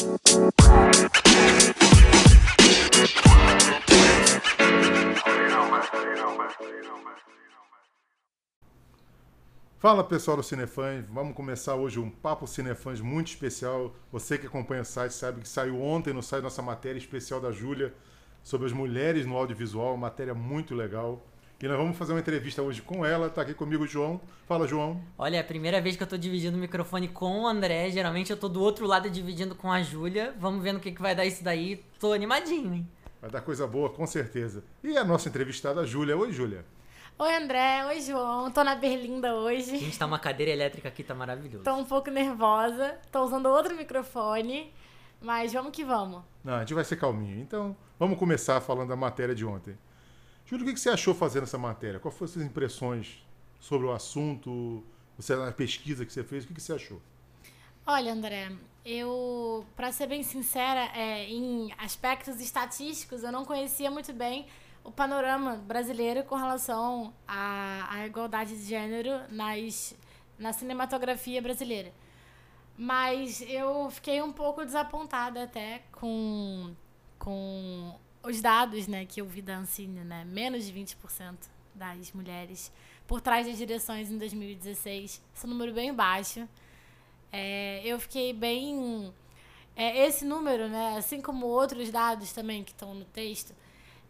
Fala pessoal do Cinefãs, vamos começar hoje um Papo Cinefãs muito especial. Você que acompanha o site sabe que saiu ontem no site nossa matéria especial da Júlia sobre as mulheres no audiovisual, matéria muito legal. E nós vamos fazer uma entrevista hoje com ela, tá aqui comigo o João. Fala, João. Olha, é a primeira vez que eu tô dividindo o microfone com o André, geralmente eu tô do outro lado dividindo com a Júlia. Vamos ver no que, que vai dar isso daí. Tô animadinho, hein? Vai dar coisa boa, com certeza. E a nossa entrevistada, a Júlia. Oi, Júlia. Oi, André. Oi, João. Tô na Berlinda hoje. A gente tá uma cadeira elétrica aqui, tá maravilhoso. Tô um pouco nervosa. Tô usando outro microfone. Mas vamos que vamos. Não, a gente vai ser calminho. Então, vamos começar falando da matéria de ontem. Júlio, o que você achou fazendo essa matéria? Quais foram as suas impressões sobre o assunto? Você na pesquisa que você fez, o que você achou? Olha, André, eu, para ser bem sincera, é, em aspectos estatísticos, eu não conhecia muito bem o panorama brasileiro com relação à, à igualdade de gênero nas, na cinematografia brasileira. Mas eu fiquei um pouco desapontada até com, com os dados né, que eu vi da Ancine, né? Menos de 20% das mulheres por trás das direções em 2016. Esse é número bem baixo. É, eu fiquei bem... É, esse número, né, assim como outros dados também que estão no texto,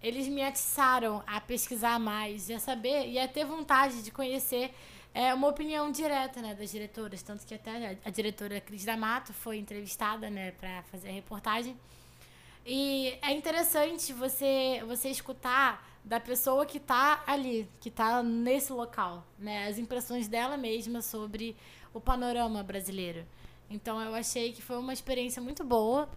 eles me atiçaram a pesquisar mais e a saber e a ter vontade de conhecer é, uma opinião direta né, das diretoras. Tanto que até a diretora Cris D'Amato foi entrevistada né, para fazer a reportagem. E é interessante você, você escutar da pessoa que está ali, que está nesse local, né? As impressões dela mesma sobre o panorama brasileiro. Então eu achei que foi uma experiência muito boa.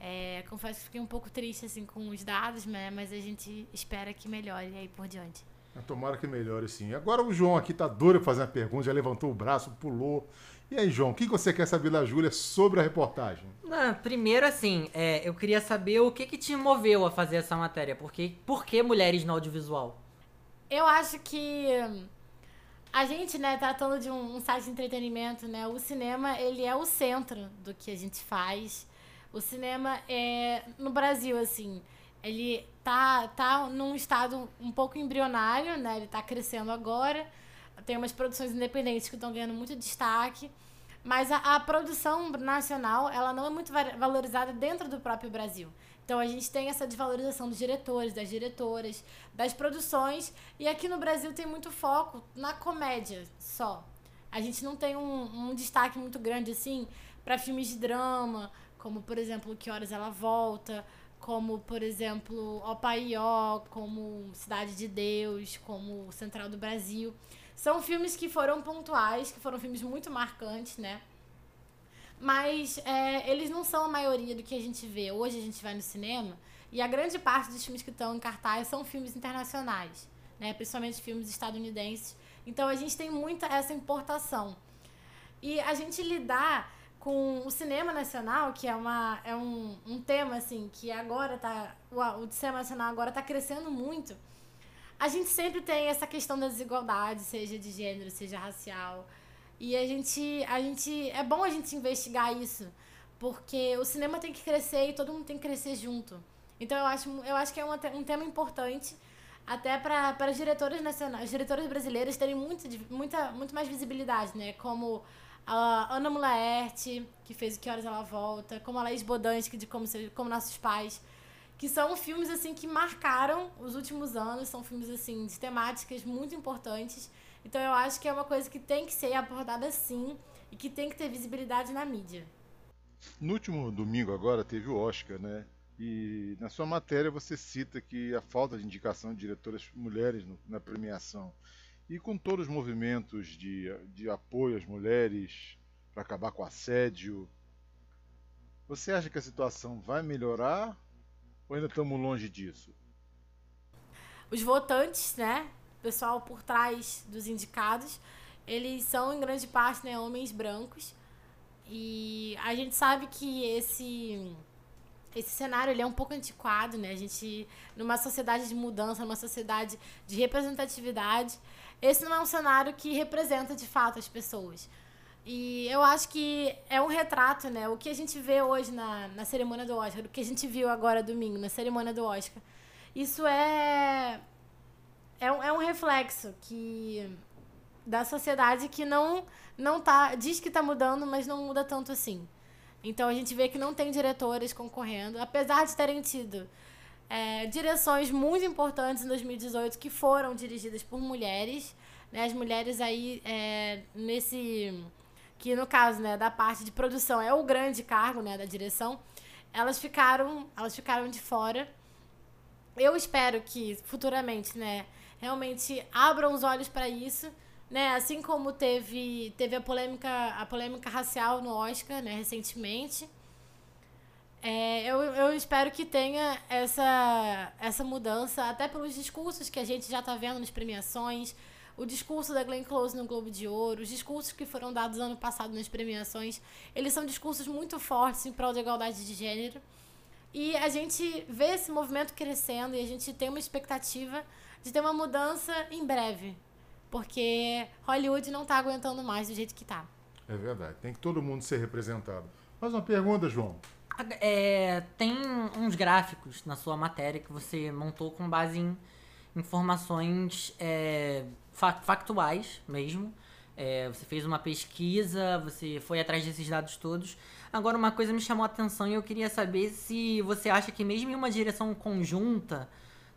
É, confesso que fiquei um pouco triste assim com os dados, né? mas a gente espera que melhore aí por diante. Tomara que melhore, sim. Agora o João aqui tá doido para fazer uma pergunta, já levantou o braço, pulou. E aí, João, o que você quer saber da Júlia sobre a reportagem? Não, primeiro, assim, é, eu queria saber o que, que te moveu a fazer essa matéria. Por que, por que mulheres no audiovisual? Eu acho que a gente, né, tratando de um, um site de entretenimento, né, o cinema, ele é o centro do que a gente faz. O cinema é no Brasil assim, ele tá tá num estado um pouco embrionário, né? Ele tá crescendo agora. Tem umas produções independentes que estão ganhando muito destaque, mas a, a, produção nacional, ela não é muito valorizada dentro do próprio Brasil. Então a gente tem essa desvalorização dos diretores, das diretoras, das produções, e aqui no Brasil tem muito foco na comédia só. A gente não tem um, um destaque muito grande assim para filmes de drama, como por exemplo Que Horas Ela Volta, como por exemplo Opaió, como Cidade de Deus, como Central do Brasil. São filmes que foram pontuais, que foram filmes muito marcantes, né? Mas é, eles não são a maioria do que a gente vê. Hoje a gente vai no cinema e a grande parte dos filmes que estão em cartaz são filmes internacionais, né? Principalmente filmes estadunidenses. Então a gente tem muita essa importação. E a gente lidar com o cinema nacional, que é, uma, é um, um tema, assim, que agora tá... O, o cinema nacional agora tá crescendo muito. A gente sempre tem essa questão da desigualdade, seja de gênero, seja racial. E a gente, a gente... É bom a gente investigar isso, porque o cinema tem que crescer e todo mundo tem que crescer junto. Então eu acho, eu acho que é um, um tema importante até para as diretoras nacionais, diretoras brasileiras terem muito, muita, muito mais visibilidade, né? Como a Ana Mulaerte, que fez o Que Horas Ela Volta, como a Laís Bodansky, de como, como Nossos Pais, que são filmes assim que marcaram os últimos anos, são filmes assim de temáticas muito importantes. Então eu acho que é uma coisa que tem que ser abordada sim e que tem que ter visibilidade na mídia. No último domingo agora teve o Oscar, né? E na sua matéria você cita que a falta de indicação de diretoras mulheres na premiação e com todos os movimentos de, de apoio às mulheres para acabar com o assédio, você acha que a situação vai melhorar ou ainda estamos longe disso? Os votantes, né, pessoal por trás dos indicados, eles são em grande parte né, homens brancos. E a gente sabe que esse esse cenário ele é um pouco antiquado, né? A gente numa sociedade de mudança, numa sociedade de representatividade, esse não é um cenário que representa de fato as pessoas. E eu acho que é um retrato, né? O que a gente vê hoje na, na cerimônia do Oscar, o que a gente viu agora domingo na cerimônia do Oscar, isso é é um, é um reflexo que da sociedade que não não tá diz que está mudando, mas não muda tanto assim. Então a gente vê que não tem diretores concorrendo, apesar de terem tido é, direções muito importantes em 2018 que foram dirigidas por mulheres. Né? As mulheres aí é, nesse que no caso né, da parte de produção é o grande cargo né, da direção, elas ficaram elas ficaram de fora. Eu espero que futuramente, né, realmente abram os olhos para isso, né? Assim como teve teve a polêmica a polêmica racial no Oscar, né, recentemente. É, eu, eu espero que tenha essa, essa mudança, até pelos discursos que a gente já está vendo nas premiações, o discurso da Glenn Close no Globo de Ouro, os discursos que foram dados ano passado nas premiações, eles são discursos muito fortes em prol da igualdade de gênero. E a gente vê esse movimento crescendo e a gente tem uma expectativa de ter uma mudança em breve. Porque Hollywood não está aguentando mais do jeito que está. É verdade. Tem que todo mundo ser representado. Mais uma pergunta, João. É, tem uns gráficos na sua matéria que você montou com base em informações é, factuais mesmo. É, você fez uma pesquisa, você foi atrás desses dados todos. Agora, uma coisa me chamou a atenção e eu queria saber se você acha que, mesmo em uma direção conjunta,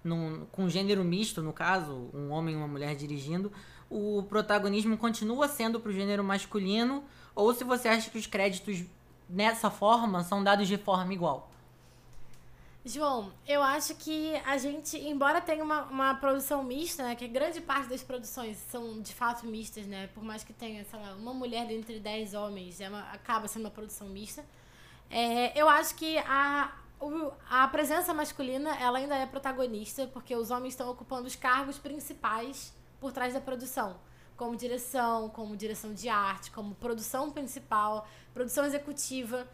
num, com gênero misto, no caso, um homem e uma mulher dirigindo, o protagonismo continua sendo para o gênero masculino, ou se você acha que os créditos nessa forma são dados de forma igual? João, eu acho que a gente, embora tenha uma, uma produção mista, né, que grande parte das produções são de fato mistas, né, por mais que tenha, sei lá, uma mulher dentre dez homens, é uma, acaba sendo uma produção mista, é, eu acho que a, o, a presença masculina ela ainda é protagonista, porque os homens estão ocupando os cargos principais por trás da produção como direção, como direção de arte, como produção principal, produção executiva,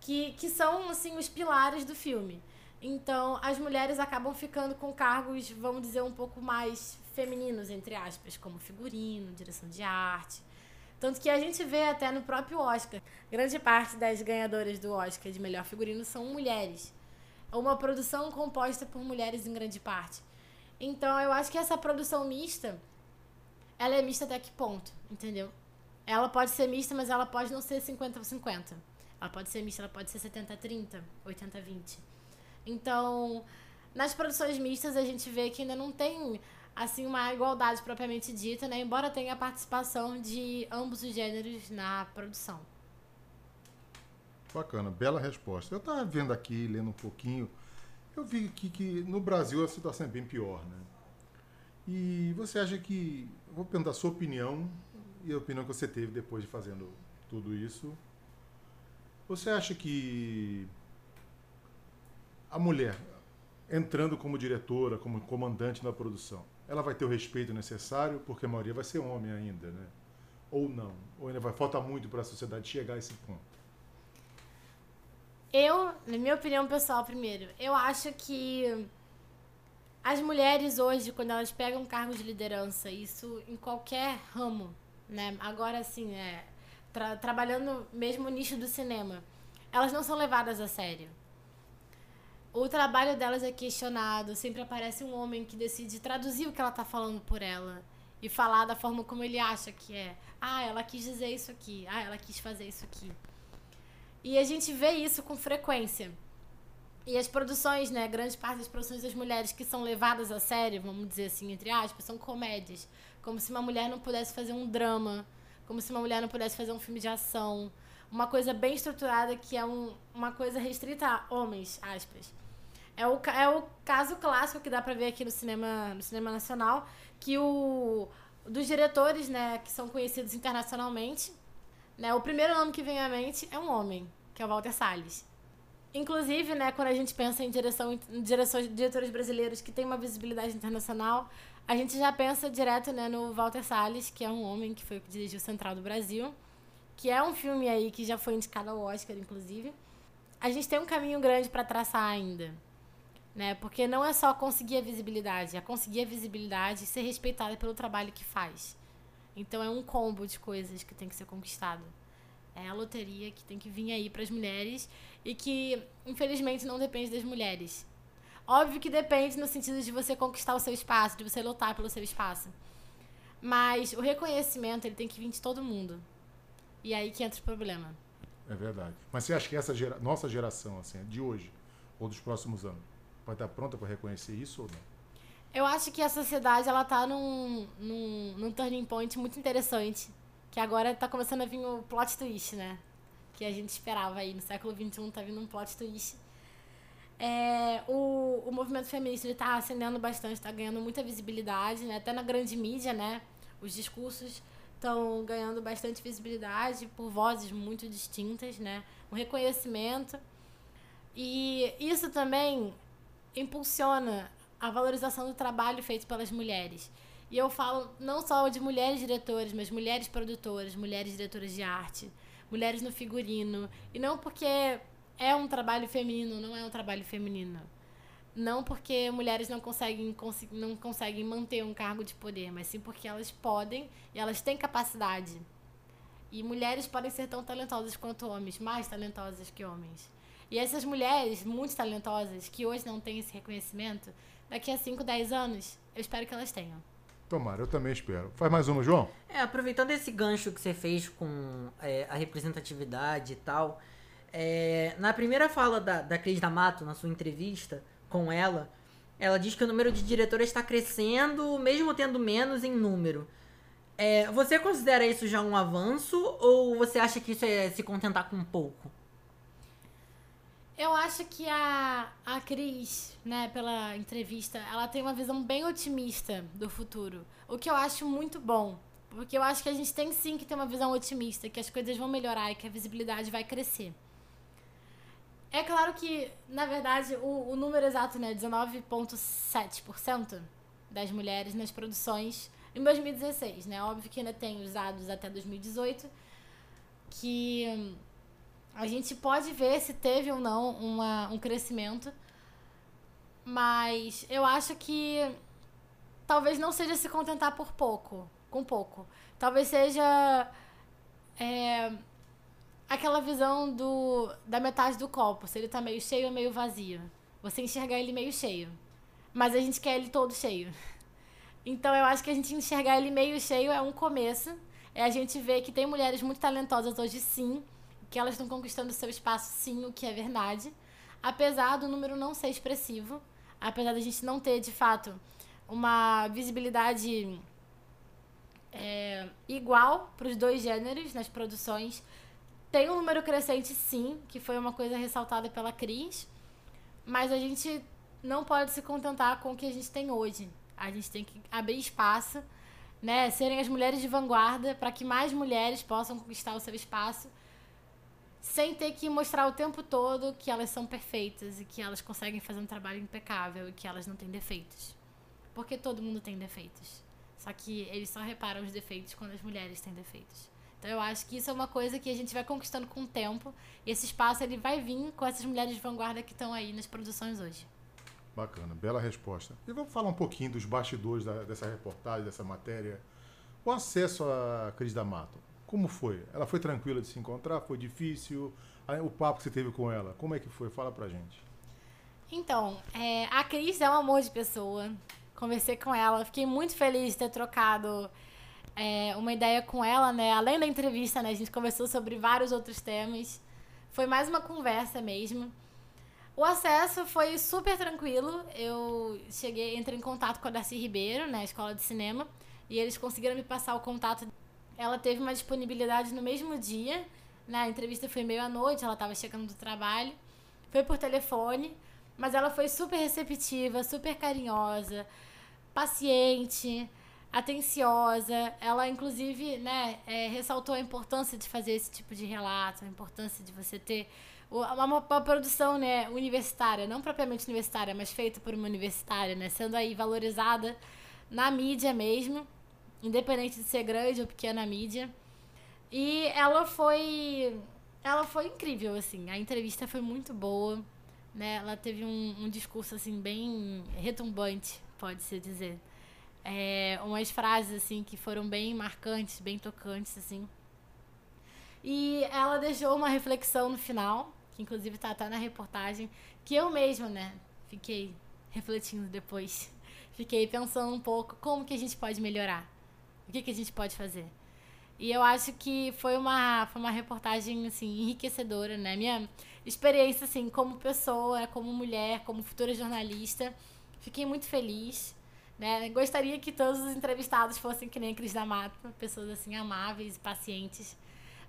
que, que são assim os pilares do filme. Então, as mulheres acabam ficando com cargos, vamos dizer, um pouco mais femininos, entre aspas, como figurino, direção de arte. Tanto que a gente vê até no próprio Oscar, grande parte das ganhadoras do Oscar de melhor figurino são mulheres. É uma produção composta por mulheres em grande parte. Então, eu acho que essa produção mista ela é mista até que ponto, entendeu? Ela pode ser mista, mas ela pode não ser 50-50. Ela pode ser mista, ela pode ser 70-30, 80-20. Então, nas produções mistas, a gente vê que ainda não tem assim uma igualdade propriamente dita, né? Embora tenha a participação de ambos os gêneros na produção. Bacana, bela resposta. Eu estava vendo aqui, lendo um pouquinho, eu vi aqui que no Brasil a situação é bem pior, né? E você acha que vou perguntar a sua opinião e a opinião que você teve depois de fazendo tudo isso. Você acha que a mulher entrando como diretora, como comandante na produção, ela vai ter o respeito necessário, porque a maioria vai ser homem ainda, né? Ou não? Ou ainda vai faltar muito para a sociedade chegar a esse ponto? Eu, na minha opinião pessoal, primeiro, eu acho que as mulheres hoje, quando elas pegam cargos de liderança, isso em qualquer ramo, né? Agora, assim, é, tra trabalhando mesmo no nicho do cinema, elas não são levadas a sério. O trabalho delas é questionado, sempre aparece um homem que decide traduzir o que ela está falando por ela e falar da forma como ele acha que é. Ah, ela quis dizer isso aqui. Ah, ela quis fazer isso aqui. E a gente vê isso com frequência. E as produções, né, grande parte das produções das mulheres que são levadas a sério, vamos dizer assim, entre aspas, são comédias. Como se uma mulher não pudesse fazer um drama, como se uma mulher não pudesse fazer um filme de ação. Uma coisa bem estruturada que é um, uma coisa restrita a homens, aspas. É o, é o caso clássico que dá pra ver aqui no cinema, no cinema nacional, que o dos diretores, né, que são conhecidos internacionalmente, né, o primeiro nome que vem à mente é um homem, que é o Walter Salles. Inclusive, né, quando a gente pensa em direção em direções de diretores brasileiros que têm uma visibilidade internacional, a gente já pensa direto, né, no Walter Salles, que é um homem que foi que dirigiu Central do Brasil, que é um filme aí que já foi indicado ao Oscar, inclusive. A gente tem um caminho grande para traçar ainda, né? Porque não é só conseguir a visibilidade, é conseguir a visibilidade e ser respeitada pelo trabalho que faz. Então é um combo de coisas que tem que ser conquistado. É a loteria que tem que vir aí para as mulheres e que, infelizmente, não depende das mulheres. Óbvio que depende no sentido de você conquistar o seu espaço, de você lutar pelo seu espaço. Mas o reconhecimento ele tem que vir de todo mundo. E aí que entra o problema. É verdade. Mas você acha que essa gera... nossa geração, assim, de hoje ou dos próximos anos, vai estar pronta para reconhecer isso ou não? Eu acho que a sociedade ela tá num, num, num turning point muito interessante. Que agora tá começando a vir o plot twist, né? Que a gente esperava aí. No século XXI tá vindo um plot twist. É, o, o movimento feminista ele tá ascendendo bastante, está ganhando muita visibilidade, né? Até na grande mídia, né? Os discursos estão ganhando bastante visibilidade por vozes muito distintas, né? Um reconhecimento. E isso também impulsiona a valorização do trabalho feito pelas mulheres. E eu falo não só de mulheres diretoras, mas mulheres produtoras, mulheres diretoras de arte, mulheres no figurino. E não porque é um trabalho feminino, não é um trabalho feminino. Não porque mulheres não conseguem, não conseguem manter um cargo de poder, mas sim porque elas podem e elas têm capacidade. E mulheres podem ser tão talentosas quanto homens, mais talentosas que homens. E essas mulheres muito talentosas, que hoje não têm esse reconhecimento, daqui a 5, 10 anos, eu espero que elas tenham. Tomara, eu também espero. Faz mais uma, João? É, aproveitando esse gancho que você fez com é, a representatividade e tal, é, na primeira fala da, da Cris D'Amato, na sua entrevista com ela, ela diz que o número de diretoras está crescendo, mesmo tendo menos em número. É, você considera isso já um avanço ou você acha que isso é se contentar com pouco? Eu acho que a, a Cris, né, pela entrevista, ela tem uma visão bem otimista do futuro. O que eu acho muito bom. Porque eu acho que a gente tem sim que ter uma visão otimista, que as coisas vão melhorar e que a visibilidade vai crescer. É claro que, na verdade, o, o número exato, né, 19,7% das mulheres nas produções em 2016, né? Óbvio que ainda tem os dados até 2018, que a gente pode ver se teve ou não uma, um crescimento, mas eu acho que talvez não seja se contentar por pouco, com pouco. Talvez seja é, aquela visão do da metade do copo, se ele tá meio cheio ou meio vazio. Você enxergar ele meio cheio. Mas a gente quer ele todo cheio. Então eu acho que a gente enxergar ele meio cheio é um começo. É a gente ver que tem mulheres muito talentosas hoje sim, que elas estão conquistando seu espaço, sim, o que é verdade. Apesar do número não ser expressivo, apesar da gente não ter, de fato, uma visibilidade é, igual para os dois gêneros nas produções. Tem um número crescente, sim, que foi uma coisa ressaltada pela Cris, mas a gente não pode se contentar com o que a gente tem hoje. A gente tem que abrir espaço, né, serem as mulheres de vanguarda para que mais mulheres possam conquistar o seu espaço sem ter que mostrar o tempo todo que elas são perfeitas e que elas conseguem fazer um trabalho impecável e que elas não têm defeitos. Porque todo mundo tem defeitos. Só que eles só reparam os defeitos quando as mulheres têm defeitos. Então eu acho que isso é uma coisa que a gente vai conquistando com o tempo. E esse espaço ele vai vir com essas mulheres de vanguarda que estão aí nas produções hoje. Bacana, bela resposta. E vamos falar um pouquinho dos bastidores da, dessa reportagem, dessa matéria. O acesso a Cris D'Amato. Como foi? Ela foi tranquila de se encontrar? Foi difícil? O papo que você teve com ela, como é que foi? Fala pra gente. Então, é, a Cris é um amor de pessoa. Conversei com ela, fiquei muito feliz de ter trocado é, uma ideia com ela, né? Além da entrevista, né? A gente conversou sobre vários outros temas. Foi mais uma conversa mesmo. O acesso foi super tranquilo. Eu cheguei, entrei em contato com a Darcy Ribeiro, na né, escola de cinema, e eles conseguiram me passar o contato ela teve uma disponibilidade no mesmo dia. Né? A entrevista foi meio à noite, ela estava chegando do trabalho. Foi por telefone, mas ela foi super receptiva, super carinhosa, paciente, atenciosa. Ela, inclusive, né, é, ressaltou a importância de fazer esse tipo de relato, a importância de você ter uma, uma, produção né, universitária, não propriamente universitária, mas feita por uma universitária, né, sendo aí valorizada na mídia mesmo independente de ser grande ou pequena mídia. E ela foi ela foi incrível assim. A entrevista foi muito boa, né? Ela teve um, um discurso assim bem retumbante, pode se dizer. é, umas frases assim que foram bem marcantes, bem tocantes assim. E ela deixou uma reflexão no final, que inclusive tá, tá na reportagem, que eu mesma, né, fiquei refletindo depois. Fiquei pensando um pouco como que a gente pode melhorar. O que, que a gente pode fazer. E eu acho que foi uma, foi uma reportagem, assim, enriquecedora, né? Minha experiência, assim, como pessoa, como mulher, como futura jornalista. Fiquei muito feliz, né? Gostaria que todos os entrevistados fossem que nem a Cris D'Amato, pessoas, assim, amáveis, pacientes.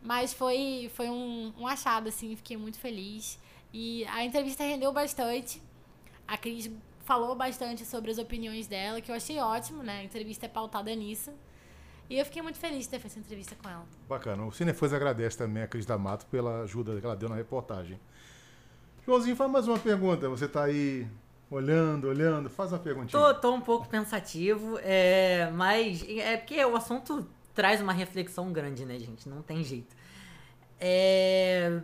Mas foi, foi um, um achado, assim, fiquei muito feliz. E a entrevista rendeu bastante. A Cris falou bastante sobre as opiniões dela, que eu achei ótimo, né? A entrevista é pautada nisso. E eu fiquei muito feliz de ter feito essa entrevista com ela. Bacana. O Cinefãs agradece também a Cris D'Amato pela ajuda que ela deu na reportagem. Joãozinho, faz mais uma pergunta. Você está aí olhando, olhando. Faz uma perguntinha. Tô, tô um pouco pensativo, é, mas é porque o assunto traz uma reflexão grande, né, gente? Não tem jeito. É...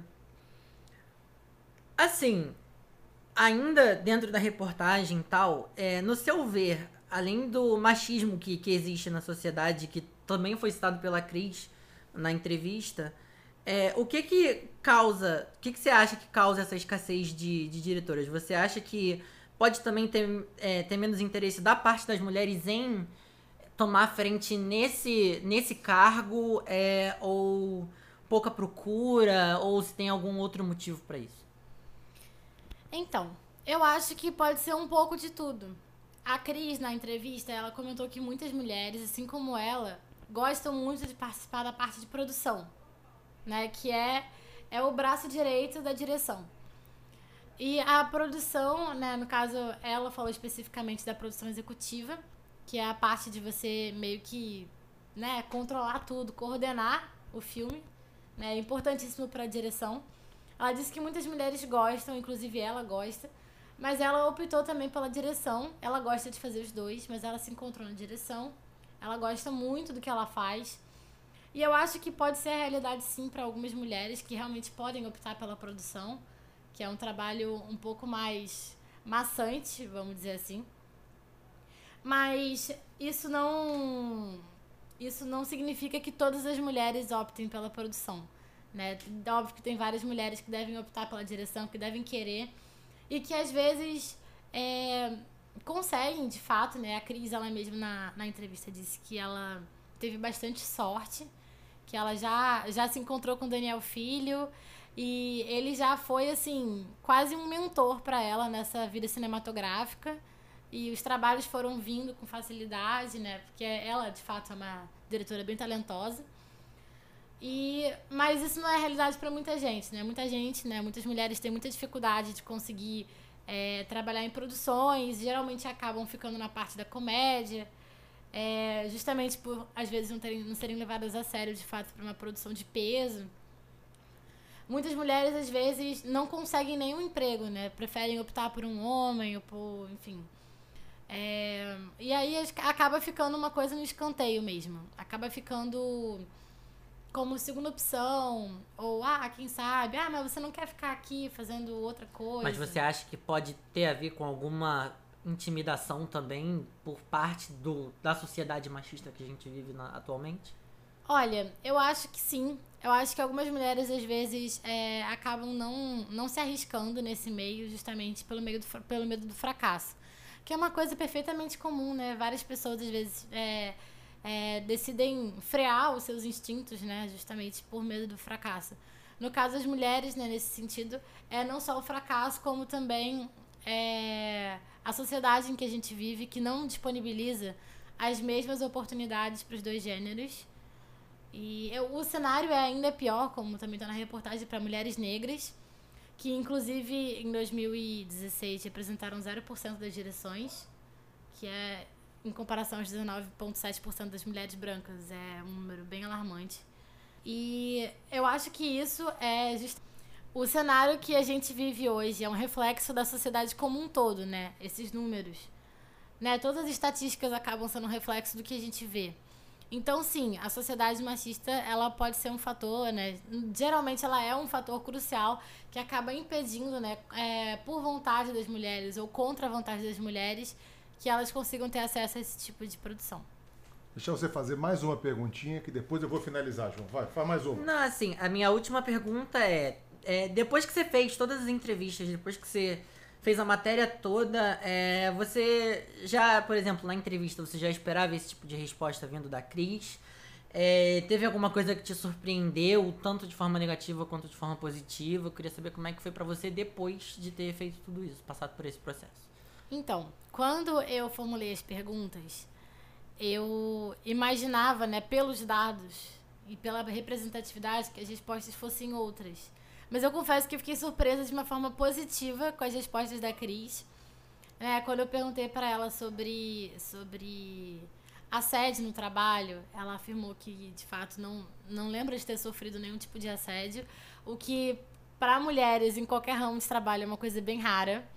Assim, ainda dentro da reportagem e tal, é, no seu ver, além do machismo que, que existe na sociedade, que também foi citado pela Cris na entrevista, é, o que que causa, o que que você acha que causa essa escassez de, de diretoras? Você acha que pode também ter, é, ter menos interesse da parte das mulheres em tomar frente nesse, nesse cargo, é, ou pouca procura, ou se tem algum outro motivo para isso? Então, eu acho que pode ser um pouco de tudo. A Cris, na entrevista, ela comentou que muitas mulheres, assim como ela, gostam muito de participar da parte de produção, né? Que é, é o braço direito da direção. E a produção, né, no caso, ela falou especificamente da produção executiva, que é a parte de você meio que, né, controlar tudo, coordenar o filme, né? É importantíssimo para a direção. Ela disse que muitas mulheres gostam, inclusive ela gosta, mas ela optou também pela direção. Ela gosta de fazer os dois, mas ela se encontrou na direção. Ela gosta muito do que ela faz. E eu acho que pode ser a realidade sim para algumas mulheres que realmente podem optar pela produção, que é um trabalho um pouco mais maçante, vamos dizer assim. Mas isso não isso não significa que todas as mulheres optem pela produção, né? Óbvio que tem várias mulheres que devem optar pela direção, que devem querer e que às vezes é, conseguem, de fato, né? A Cris, ela mesma na, na entrevista disse que ela teve bastante sorte, que ela já, já se encontrou com o Daniel Filho e ele já foi, assim, quase um mentor para ela nessa vida cinematográfica. E os trabalhos foram vindo com facilidade, né? Porque ela, de fato, é uma diretora bem talentosa. E, mas isso não é realidade para muita gente, né? Muita gente, né? Muitas mulheres têm muita dificuldade de conseguir é, trabalhar em produções, geralmente acabam ficando na parte da comédia, é, justamente por às vezes não, terem, não serem levadas a sério de fato para uma produção de peso. Muitas mulheres às vezes não conseguem nenhum emprego, né? Preferem optar por um homem ou por, enfim. É, e aí acaba ficando uma coisa no escanteio mesmo. Acaba ficando como segunda opção. Ou, ah, quem sabe, ah, mas você não quer ficar aqui fazendo outra coisa. Mas você acha que pode ter a ver com alguma intimidação também por parte do, da sociedade machista que a gente vive na, atualmente? Olha, eu acho que sim. Eu acho que algumas mulheres, às vezes, é, acabam não, não se arriscando nesse meio justamente pelo, meio do, pelo medo do fracasso. Que é uma coisa perfeitamente comum, né? Várias pessoas, às vezes, é, é, decidem frear os seus instintos, né? Justamente por medo do fracasso. No caso das mulheres, né, nesse sentido, é não só o fracasso, como também é, a sociedade em que a gente vive, que não disponibiliza as mesmas oportunidades para os dois gêneros. E eu, o cenário é ainda pior, como também está na reportagem, para mulheres negras, que inclusive em 2016 representaram 0% das direções, que é em comparação aos 19,7% das mulheres brancas. É um número bem alarmante. E eu acho que isso é just... o cenário que a gente vive hoje é um reflexo da sociedade como um todo, né? Esses números, né? Todas as estatísticas acabam sendo um reflexo do que a gente vê. Então, sim, a sociedade machista, ela pode ser um fator, né? Geralmente ela é um fator crucial que acaba impedindo, né, é, por vontade das mulheres ou contra a vontade das mulheres, que elas consigam ter acesso a esse tipo de produção. Deixa você fazer mais uma perguntinha que depois eu vou finalizar, João. Vai, faz mais uma. Não, assim, a minha última pergunta é, é, depois que você fez todas as entrevistas, depois que você fez a matéria toda, é, você já, por exemplo, na entrevista, você já esperava esse tipo de resposta vindo da Cris? É, teve alguma coisa que te surpreendeu, tanto de forma negativa quanto de forma positiva? Eu queria saber como é que foi para você depois de ter feito tudo isso, passado por esse processo. Então, quando eu formulei as perguntas, eu imaginava, né, pelos dados e pela representatividade, que as respostas fossem outras. Mas eu confesso que fiquei surpresa de uma forma positiva com as respostas da Cris. É, quando eu perguntei para ela sobre, sobre assédio no trabalho, ela afirmou que de fato não, não lembra de ter sofrido nenhum tipo de assédio, o que para mulheres em qualquer ramo de trabalho é uma coisa bem rara.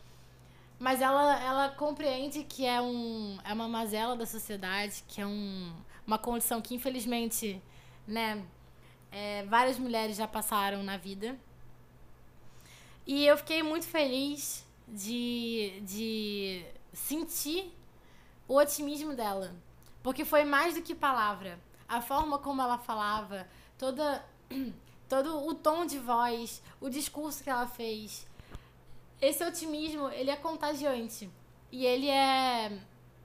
Mas ela, ela compreende que é, um, é uma mazela da sociedade, que é um, uma condição que, infelizmente, né, é, várias mulheres já passaram na vida. E eu fiquei muito feliz de, de sentir o otimismo dela. Porque foi mais do que palavra. A forma como ela falava, toda, todo o tom de voz, o discurso que ela fez esse otimismo, ele é contagiante. E ele é,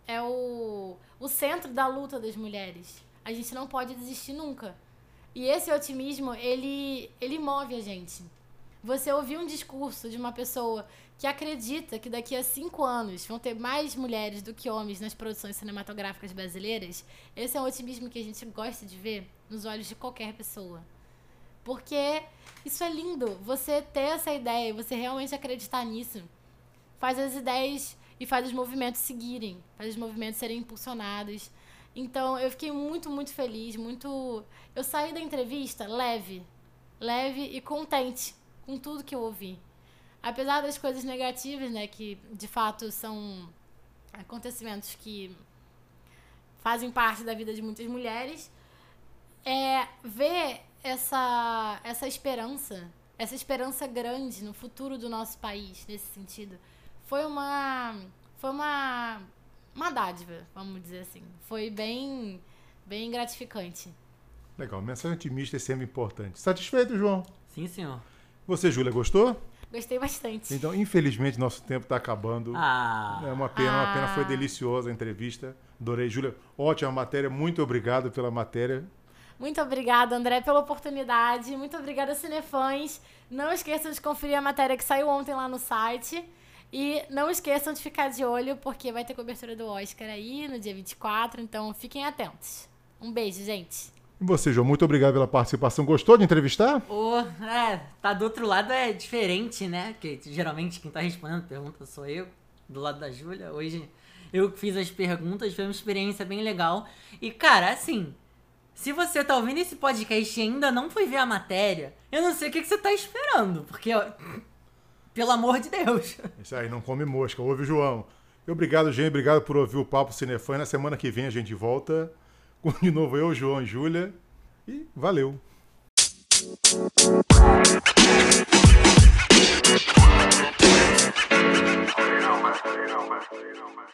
é o, o centro da luta das mulheres. A gente não pode desistir nunca. E esse otimismo, ele, ele move a gente. Você ouvir um discurso de uma pessoa que acredita que daqui a cinco anos vão ter mais mulheres do que homens nas produções cinematográficas brasileiras, esse é um otimismo que a gente gosta de ver nos olhos de qualquer pessoa. Porque isso é lindo. Você ter essa ideia, você realmente acreditar nisso, faz as ideias e faz os movimentos seguirem, faz os movimentos serem impulsionados. Então eu fiquei muito, muito feliz, muito. Eu saí da entrevista leve, leve e contente com tudo que eu ouvi. Apesar das coisas negativas, né, que de fato são acontecimentos que fazem parte da vida de muitas mulheres, é ver essa, essa esperança, essa esperança grande no futuro do nosso país, nesse sentido, foi uma, foi uma, uma dádiva, vamos dizer assim. Foi bem, bem gratificante. Legal, mensagem otimista é sempre importante. Satisfeito, João? Sim, senhor. Você, Júlia, gostou? Gostei bastante. Então, infelizmente, nosso tempo está acabando. Ah. É uma pena, uma pena. Foi Ah. deliciosa a entrevista. Adorei, Júlia. Ótima matéria. Muito obrigado pela matéria. Muito obrigada, André, pela oportunidade. Muito obrigada, Cinefãs. Não esqueçam de conferir a matéria que saiu ontem lá no site. E não esqueçam de ficar de olho, porque vai ter cobertura do Oscar aí no dia 24. Então fiquem atentos. Um beijo, gente. E você, João, muito obrigado pela participação. Gostou de entrevistar? Ô, é, tá do outro lado é diferente, né? Porque geralmente quem tá respondendo pergunta sou eu, do lado da Júlia. Hoje eu que fiz as perguntas, foi uma experiência bem legal. E, cara, assim, se você tá ouvindo esse podcast e ainda não foi ver a matéria, eu não sei o que, que você tá esperando, porque, ó, pelo amor de Deus. Isso aí, não come mosca, ouve o João. Obrigado, gente, obrigado por ouvir o Papo Cinefã. Na semana que vem a gente volta com de novo eu, João e Júlia. E valeu! You know, man. You know, man. You know, man.